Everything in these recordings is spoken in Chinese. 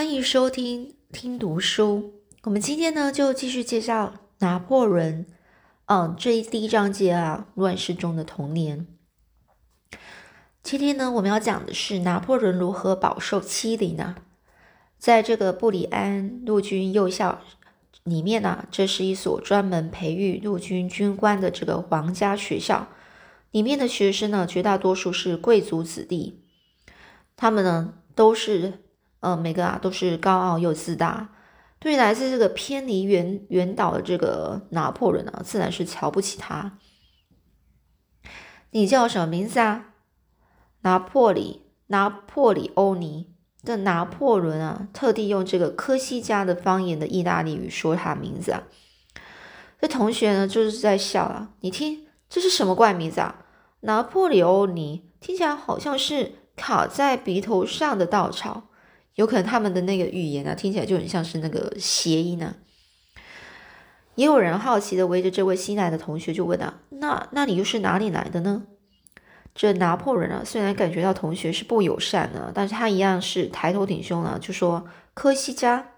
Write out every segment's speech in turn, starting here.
欢迎收听听读书。我们今天呢，就继续介绍拿破仑。嗯，这一第一章节啊，乱世中的童年。今天呢，我们要讲的是拿破仑如何饱受欺凌呢？在这个布里安陆军幼校里面呢，这是一所专门培育陆军军官的这个皇家学校。里面的学生呢，绝大多数是贵族子弟，他们呢都是。呃，每个啊都是高傲又自大，对来自这个偏离原原岛的这个拿破仑啊，自然是瞧不起他。你叫什么名字啊？拿破里拿破里欧尼的拿破仑啊，特地用这个科西嘉的方言的意大利语说他名字啊。这同学呢就是在笑啊，你听这是什么怪名字啊？拿破里欧尼听起来好像是卡在鼻头上的稻草。有可能他们的那个语言啊，听起来就很像是那个谐音呢。也有人好奇的围着这位新来的同学就问啊：“那那你又是哪里来的呢？”这拿破仑啊，虽然感觉到同学是不友善的，但是他一样是抬头挺胸啊，就说：“科西嘉。”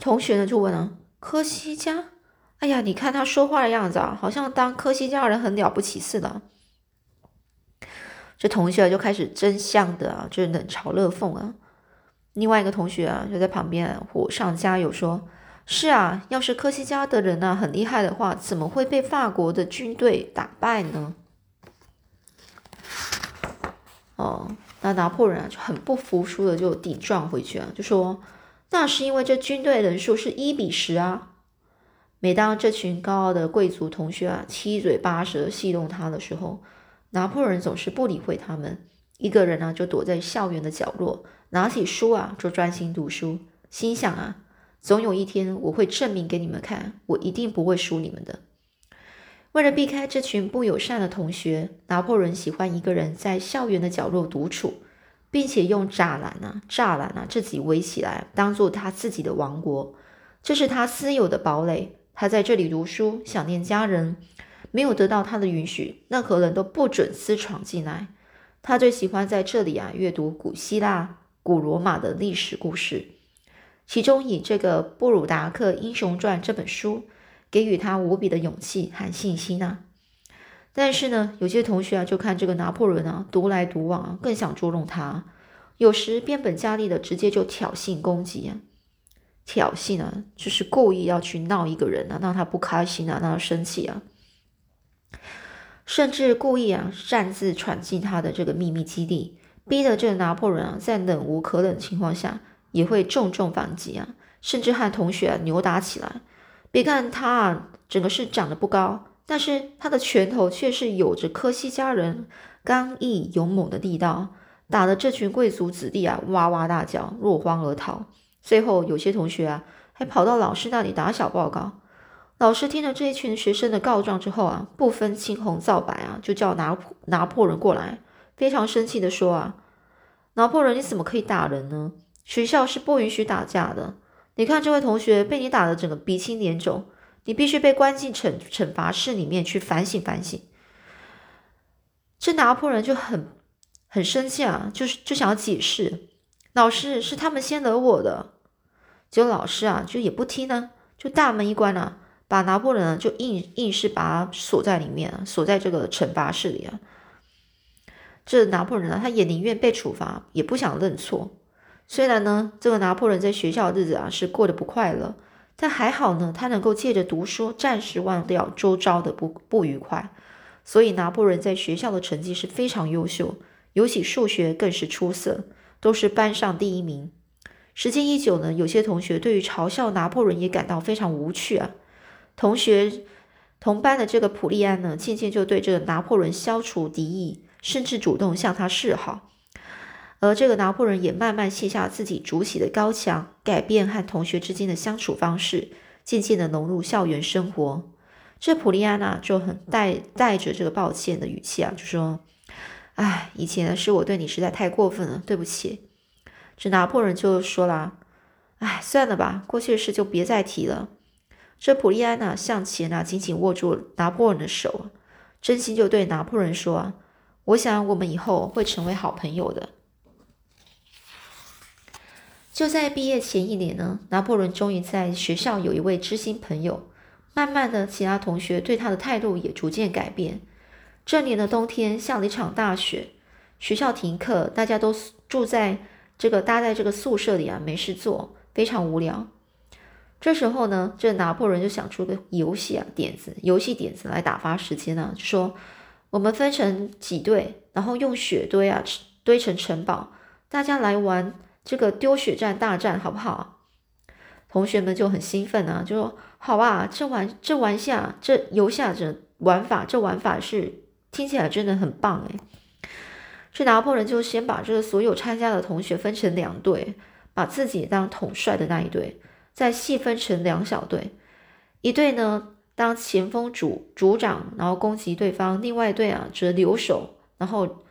同学呢就问啊：“科西嘉？哎呀，你看他说话的样子啊，好像当科西嘉人很了不起似的。”这同学就开始争相的啊，就是冷嘲热讽啊。另外一个同学啊，就在旁边火上加油，说：“是啊，要是科西嘉的人呢很厉害的话，怎么会被法国的军队打败呢？”哦，那拿破仑啊就很不服输的就顶撞回去啊，就说：“那是因为这军队人数是一比十啊。”每当这群高傲的贵族同学啊七嘴八舌戏弄他的时候，拿破仑总是不理会他们，一个人呢就躲在校园的角落，拿起书啊就专心读书，心想啊，总有一天我会证明给你们看，我一定不会输你们的。为了避开这群不友善的同学，拿破仑喜欢一个人在校园的角落独处，并且用栅栏啊、栅栏啊自己围起来，当做他自己的王国，这是他私有的堡垒。他在这里读书，想念家人。没有得到他的允许，任何人都不准私闯进来。他最喜欢在这里啊阅读古希腊、古罗马的历史故事，其中以这个《布鲁达克英雄传》这本书给予他无比的勇气和信心啊。但是呢，有些同学啊就看这个拿破仑啊独来独往啊，更想捉弄他，有时变本加厉的直接就挑衅攻击啊。挑衅啊，就是故意要去闹一个人啊，让他不开心啊，让他生气啊。甚至故意啊擅自闯进他的这个秘密基地，逼得这个拿破仑啊在忍无可忍的情况下也会重重反击啊，甚至和同学啊扭打起来。别看他啊整个是长得不高，但是他的拳头却是有着科西嘉人刚毅勇猛的力道，打得这群贵族子弟啊哇哇大叫，落荒而逃。最后有些同学啊还跑到老师那里打小报告。老师听了这一群学生的告状之后啊，不分青红皂白啊，就叫拿拿破仑过来，非常生气的说啊，拿破仑你怎么可以打人呢？学校是不允许打架的。你看这位同学被你打的整个鼻青脸肿，你必须被关进惩惩罚室里面去反省反省。这拿破仑就很很生气啊，就是就想要解释，老师是他们先惹我的，结果老师啊就也不听呢，就大门一关啊。把拿破仑呢就硬硬是把他锁在里面，锁在这个惩罚室里啊。这拿破仑啊，他也宁愿被处罚，也不想认错。虽然呢，这个拿破仑在学校的日子啊是过得不快乐，但还好呢，他能够借着读书暂时忘掉周遭的不不愉快。所以拿破仑在学校的成绩是非常优秀，尤其数学更是出色，都是班上第一名。时间一久呢，有些同学对于嘲笑拿破仑也感到非常无趣啊。同学同班的这个普利安呢，渐渐就对这个拿破仑消除敌意，甚至主动向他示好。而这个拿破仑也慢慢卸下自己筑起的高墙，改变和同学之间的相处方式，渐渐的融入校园生活。这普利安呢，就很带带着这个抱歉的语气啊，就说：“哎，以前是我对你实在太过分了，对不起。”这拿破仑就说了：“哎，算了吧，过去的事就别再提了。”这普利安娜向前啊，紧紧握住拿破仑的手，真心就对拿破仑说：“我想我们以后会成为好朋友的。”就在毕业前一年呢，拿破仑终于在学校有一位知心朋友。慢慢的，其他同学对他的态度也逐渐改变。这年的冬天下了一场大雪，学校停课，大家都住在这个搭在这个宿舍里啊，没事做，非常无聊。这时候呢，这拿破仑就想出个游戏啊点子，游戏点子来打发时间呢，就说我们分成几队，然后用雪堆啊堆成城堡，大家来玩这个丢雪战大战，好不好？同学们就很兴奋啊，就说。好吧，这玩这玩下这游下这玩法，这玩法是听起来真的很棒诶。这拿破仑就先把这个所有参加的同学分成两队，把自己当统帅的那一队，再细分成两小队，一队呢当前锋主组长，然后攻击对方；另外一队啊则留守，然后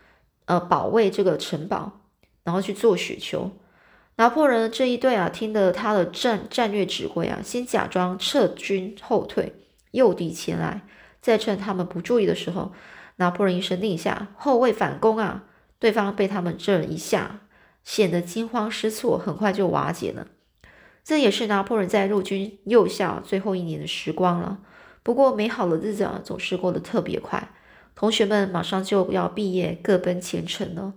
呃保卫这个城堡，然后去做雪球。拿破仑这一队啊，听了他的战战略指挥啊，先假装撤军后退，诱敌前来，再趁他们不注意的时候，拿破仑一声令下，后卫反攻啊，对方被他们这一下，显得惊慌失措，很快就瓦解了。这也是拿破仑在陆军幼校最后一年的时光了。不过美好的日子啊，总是过得特别快，同学们马上就要毕业，各奔前程了。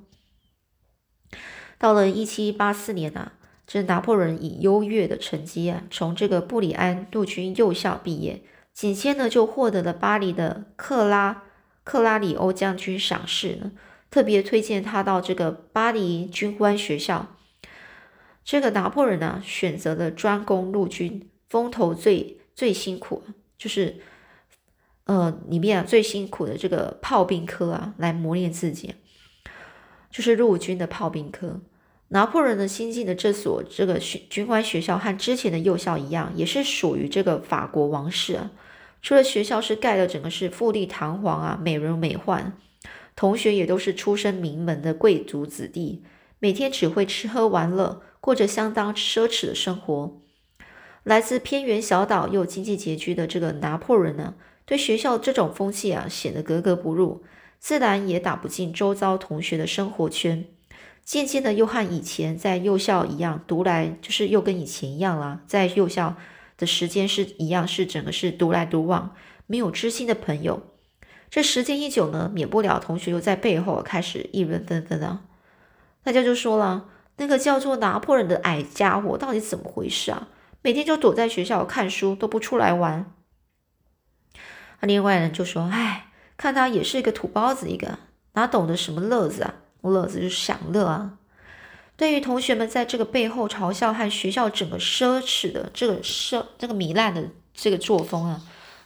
到了一七八四年啊，这拿破仑以优越的成绩啊，从这个布里安陆军幼校毕业，紧接着就获得了巴黎的克拉克拉里欧将军赏识呢，特别推荐他到这个巴黎军官学校。这个拿破仑呢，选择了专攻陆军，风头最最辛苦，就是呃里面啊最辛苦的这个炮兵科啊，来磨练自己，就是陆军的炮兵科。拿破仑的新进的这所这个学军官学校和之前的幼校一样，也是属于这个法国王室啊。除了学校是盖的整个是富丽堂皇啊，美轮美奂，同学也都是出身名门的贵族子弟，每天只会吃喝玩乐，过着相当奢侈的生活。来自偏远小岛又经济拮据的这个拿破仑呢，对学校这种风气啊显得格格不入，自然也打不进周遭同学的生活圈。渐渐的，又和以前在幼校一样，读来就是又跟以前一样啦。在幼校的时间是一样，是整个是独来独往，没有知心的朋友。这时间一久呢，免不了同学又在背后开始议论纷纷啊。大家就说了，那个叫做拿破仑的矮家伙到底怎么回事啊？每天就躲在学校看书，都不出来玩。那另外人就说，哎，看他也是一个土包子，一个哪懂得什么乐子啊？乐子就是享乐啊！对于同学们在这个背后嘲笑和学校整个奢侈的这个奢这个糜烂的这个作风啊，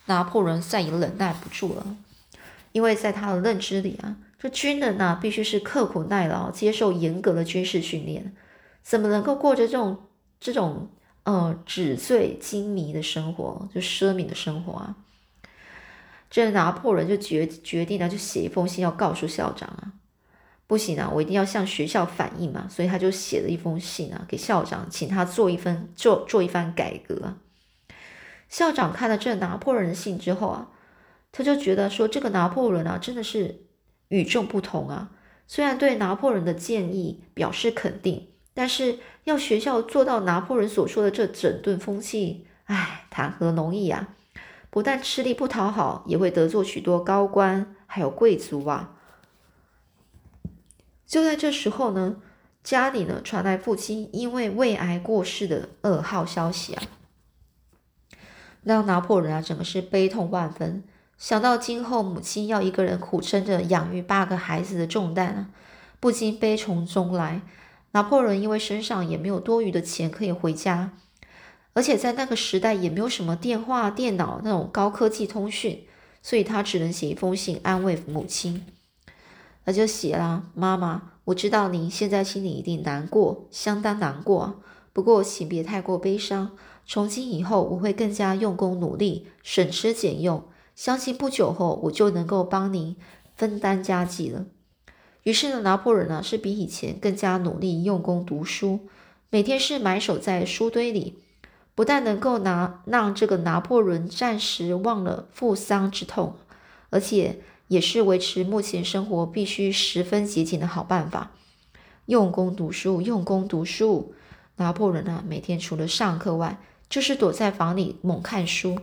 拿破仑再也忍耐不住了。因为在他的认知里啊，这军人呐必须是刻苦耐劳，接受严格的军事训练，怎么能够过着这种这种呃纸醉金迷的生活，就奢靡的生活啊？这拿破仑就决决定呢，就写一封信要告诉校长啊。不行啊，我一定要向学校反映嘛，所以他就写了一封信啊，给校长，请他做一份做做一番改革。校长看了这拿破仑的信之后啊，他就觉得说这个拿破仑啊真的是与众不同啊。虽然对拿破仑的建议表示肯定，但是要学校做到拿破仑所说的这整顿风气，唉，谈何容易啊！不但吃力不讨好，也会得罪许多高官还有贵族啊。就在这时候呢，家里呢传来父亲因为胃癌过世的噩耗消息啊，让拿破仑啊整个是悲痛万分。想到今后母亲要一个人苦撑着养育八个孩子的重担，不禁悲从中来。拿破仑因为身上也没有多余的钱可以回家，而且在那个时代也没有什么电话、电脑那种高科技通讯，所以他只能写一封信安慰母亲。他就写了：“妈妈，我知道您现在心里一定难过，相当难过。不过，请别太过悲伤。从今以后，我会更加用功努力，省吃俭用。相信不久后，我就能够帮您分担家计了。”于是呢，拿破仑呢是比以前更加努力用功读书，每天是埋首在书堆里，不但能够拿让这个拿破仑暂时忘了负丧之痛，而且。也是维持目前生活必须十分节俭的好办法。用功读书，用功读书，拿破仑啊，每天除了上课外，就是躲在房里猛看书。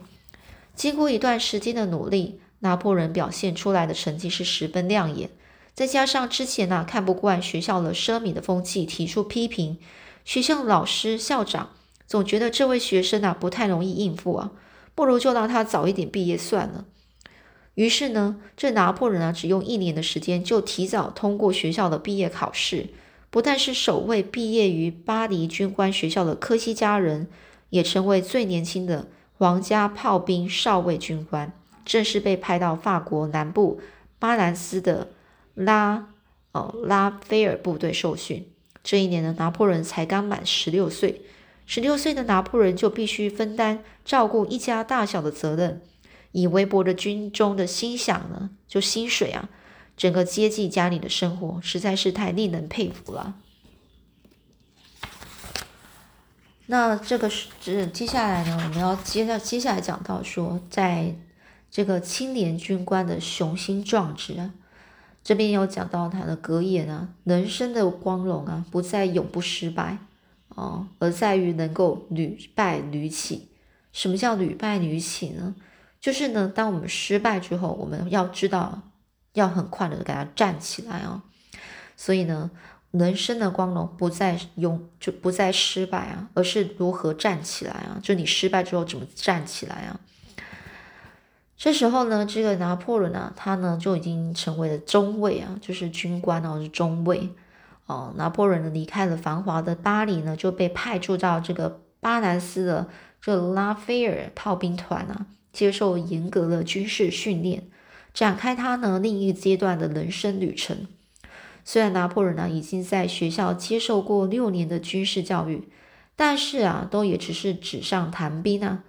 经过一段时间的努力，拿破仑表现出来的成绩是十分亮眼。再加上之前呢看不惯学校的奢靡的风气，提出批评，学校老师、校长总觉得这位学生啊不太容易应付啊，不如就让他早一点毕业算了。于是呢，这拿破仑啊只用一年的时间就提早通过学校的毕业考试，不但是首位毕业于巴黎军官学校的科西嘉人，也成为最年轻的皇家炮兵少尉军官，正式被派到法国南部巴兰斯的。拉哦拉菲尔部队受训。这一年呢，拿破仑才刚满十六岁。十六岁的拿破仑就必须分担照顾一家大小的责任。以微薄的军中的薪饷呢，就薪水啊，整个接济家里的生活，实在是太令人佩服了。那这个是接下来呢，我们要接下接下来讲到说，在这个青年军官的雄心壮志啊。这边有讲到他的格言啊，人生的光荣啊，不在永不失败哦，而在于能够屡败屡起。什么叫屡败屡起呢？就是呢，当我们失败之后，我们要知道要很快的给他站起来啊。所以呢，人生的光荣不再永就不再失败啊，而是如何站起来啊。就你失败之后怎么站起来啊？这时候呢，这个拿破仑啊，他呢就已经成为了中尉啊，就是军官哦，是中尉哦。拿破仑离开了繁华的巴黎呢，就被派驻到这个巴兰斯的这拉斐尔炮兵团啊，接受严格的军事训练，展开他呢另一阶段的人生旅程。虽然拿破仑呢已经在学校接受过六年的军事教育，但是啊，都也只是纸上谈兵啊。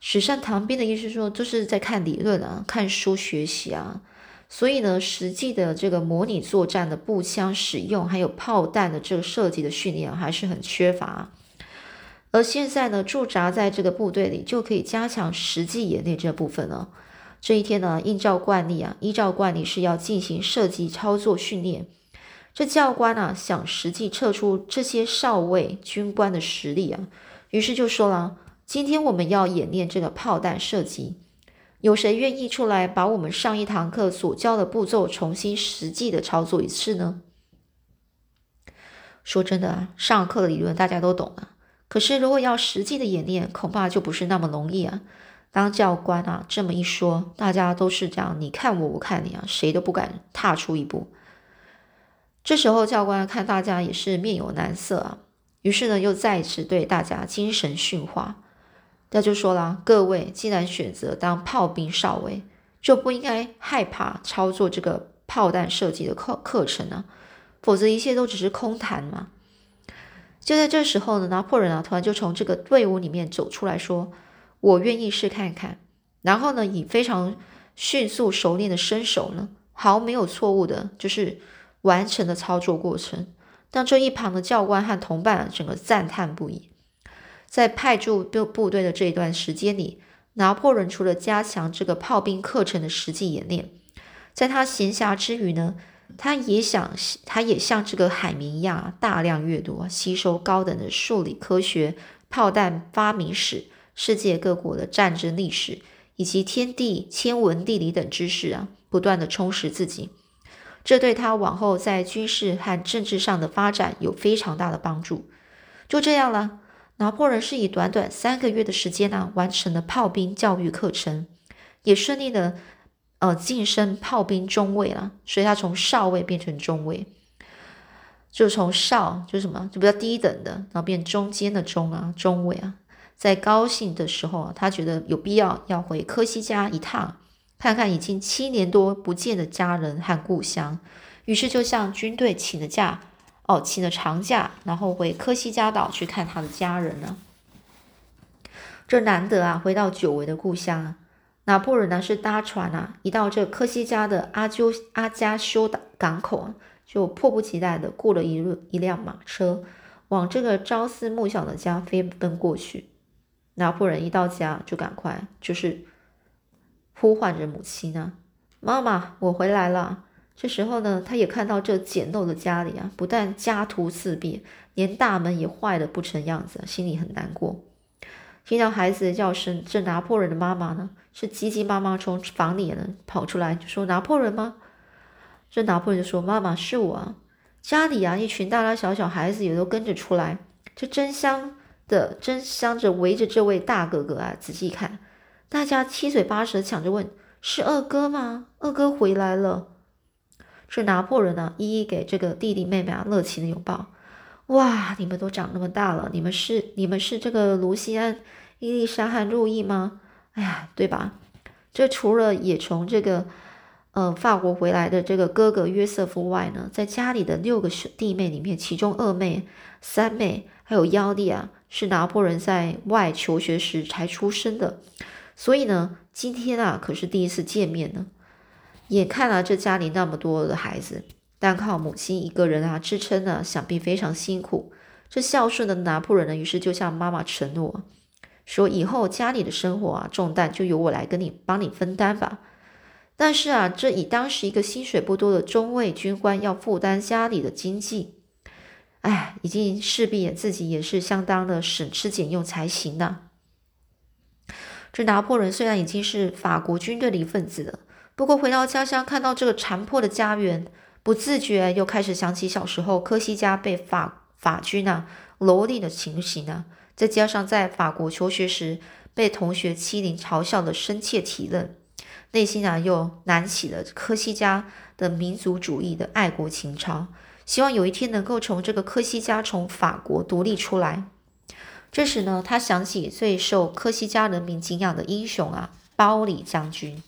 纸上谈兵的意思说，就是在看理论啊，看书学习啊，所以呢，实际的这个模拟作战的步枪使用，还有炮弹的这个设计的训练还是很缺乏。而现在呢，驻扎在这个部队里，就可以加强实际演练这部分了。这一天呢，依照惯例啊，依照惯例是要进行射击操作训练。这教官啊，想实际测出这些少尉军官的实力啊，于是就说了。今天我们要演练这个炮弹射击，有谁愿意出来把我们上一堂课所教的步骤重新实际的操作一次呢？说真的啊，上课的理论大家都懂了，可是如果要实际的演练，恐怕就不是那么容易啊。当教官啊这么一说，大家都是这样，你看我，我看你啊，谁都不敢踏出一步。这时候教官看大家也是面有难色啊，于是呢又再次对大家精神训话。他就说了：“各位，既然选择当炮兵少尉，就不应该害怕操作这个炮弹射击的课课程啊，否则一切都只是空谈嘛。”就在这时候呢，拿破仑啊突然就从这个队伍里面走出来说：“我愿意试看看。”然后呢，以非常迅速熟练的身手呢，毫没有错误的，就是完成的操作过程。让这一旁的教官和同伴，整个赞叹不已。在派驻部部队的这一段时间里，拿破仑除了加强这个炮兵课程的实际演练，在他闲暇之余呢，他也想，他也像这个海绵一样大量阅读，吸收高等的数理科学、炮弹发明史、世界各国的战争历史以及天地天文地理等知识啊，不断的充实自己。这对他往后在军事和政治上的发展有非常大的帮助。就这样了。拿破仑是以短短三个月的时间呢，完成了炮兵教育课程，也顺利的呃晋升炮兵中尉了。所以他从少尉变成中尉，就从少就什么就比较低等的，然后变中间的中啊中尉啊。在高兴的时候，他觉得有必要要回科西嘉一趟，看看已经七年多不见的家人和故乡，于是就向军队请了假。哦，请了长假，然后回科西嘉岛去看他的家人呢。这难得啊，回到久违的故乡啊。拿破仑呢是搭船啊，一到这科西嘉的阿鸠阿加修的港口啊，就迫不及待的雇了一路一辆马车，往这个朝思暮想的家飞奔过去。拿破仑一到家就赶快就是呼唤着母亲呢，妈妈，我回来了。这时候呢，他也看到这简陋的家里啊，不但家徒四壁，连大门也坏的不成样子，心里很难过。听到孩子的叫声，这拿破仑的妈妈呢，是急急忙忙从房里呢跑出来，就说：“拿破仑吗？”这拿破仑就说：“妈妈，是我啊。家里啊，一群大大小小孩子也都跟着出来，这争相的争相着围着这位大哥哥啊，仔细看，大家七嘴八舌抢着问：是二哥吗？二哥回来了。”这拿破仑呢，一一给这个弟弟妹妹啊热情的拥抱。哇，你们都长那么大了，你们是你们是这个卢西安、伊丽莎和路易吗？哎呀，对吧？这除了也从这个呃法国回来的这个哥哥约瑟夫外呢，在家里的六个弟妹里面，其中二妹、三妹还有幺弟啊，是拿破仑在外求学时才出生的。所以呢，今天啊可是第一次见面呢。眼看啊，这家里那么多的孩子。单靠母亲一个人啊支撑呢，想必非常辛苦。这孝顺的拿破仑呢，于是就向妈妈承诺说：“以后家里的生活啊重担就由我来跟你帮你分担吧。”但是啊，这以当时一个薪水不多的中尉军官要负担家里的经济，哎，已经势必也自己也是相当的省吃俭用才行呢。这拿破仑虽然已经是法国军队的一份子了，不过回到家乡看到这个残破的家园。不自觉又开始想起小时候科西嘉被法法军啊蹂躏的情形啊，再加上在法国求学时被同学欺凌嘲笑的深切体认，内心啊又燃起了科西嘉的民族主义的爱国情操，希望有一天能够从这个科西嘉从法国独立出来。这时呢，他想起最受科西嘉人民敬仰的英雄啊，包里将军。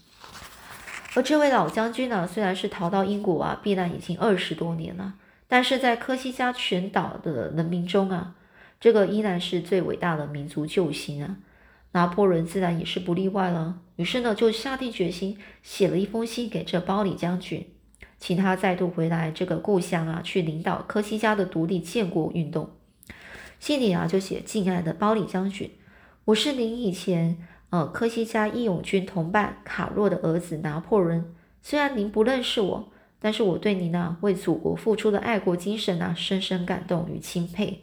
而这位老将军呢，虽然是逃到英国啊避难已经二十多年了，但是在科西嘉全岛的人民中啊，这个依然是最伟大的民族救星啊。拿破仑自然也是不例外了。于是呢，就下定决心写了一封信给这包里将军，请他再度回来这个故乡啊，去领导科西嘉的独立建国运动。信里啊就写：“敬爱的包里将军，我是您以前。”呃，科西嘉义勇军同伴卡洛的儿子拿破仑，虽然您不认识我，但是我对您呢为祖国付出的爱国精神呢深深感动与钦佩。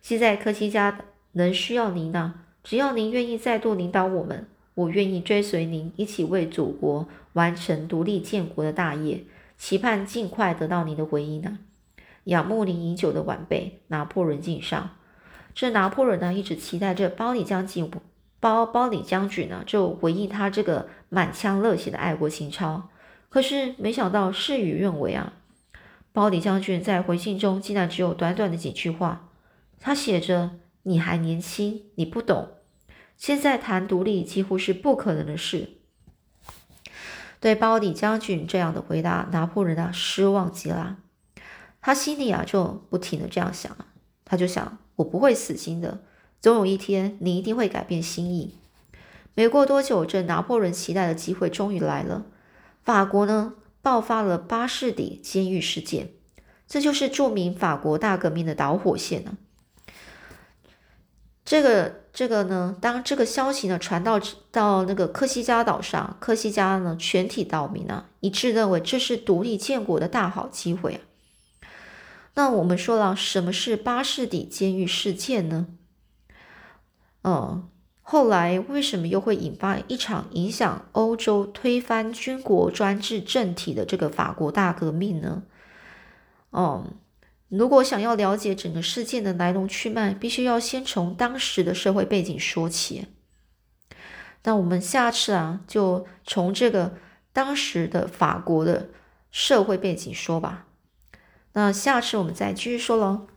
现在科西嘉能需要您呢，只要您愿意再度领导我们，我愿意追随您一起为祖国完成独立建国的大业，期盼尽快得到您的回应呢。仰慕您已久的晚辈拿破仑敬上。这拿破仑呢一直期待这包里将军。包包里将军呢，就回应他这个满腔热血的爱国情操，可是没想到事与愿违啊！包里将军在回信中竟然只有短短的几句话，他写着：“你还年轻，你不懂，现在谈独立几乎是不可能的事。”对包里将军这样的回答，拿破仑啊失望极了，他心里啊就不停的这样想，他就想：我不会死心的。总有一天，你一定会改变心意。没过多久，这拿破仑期待的机会终于来了。法国呢，爆发了巴士底监狱事件，这就是著名法国大革命的导火线呢。这个这个呢，当这个消息呢传到到那个科西嘉岛上，科西嘉呢全体岛民呢一致认为这是独立建国的大好机会啊。那我们说了，什么是巴士底监狱事件呢？嗯，后来为什么又会引发一场影响欧洲、推翻军国专制政体的这个法国大革命呢？哦，如果想要了解整个事件的来龙去脉，必须要先从当时的社会背景说起。那我们下次啊，就从这个当时的法国的社会背景说吧。那下次我们再继续说喽。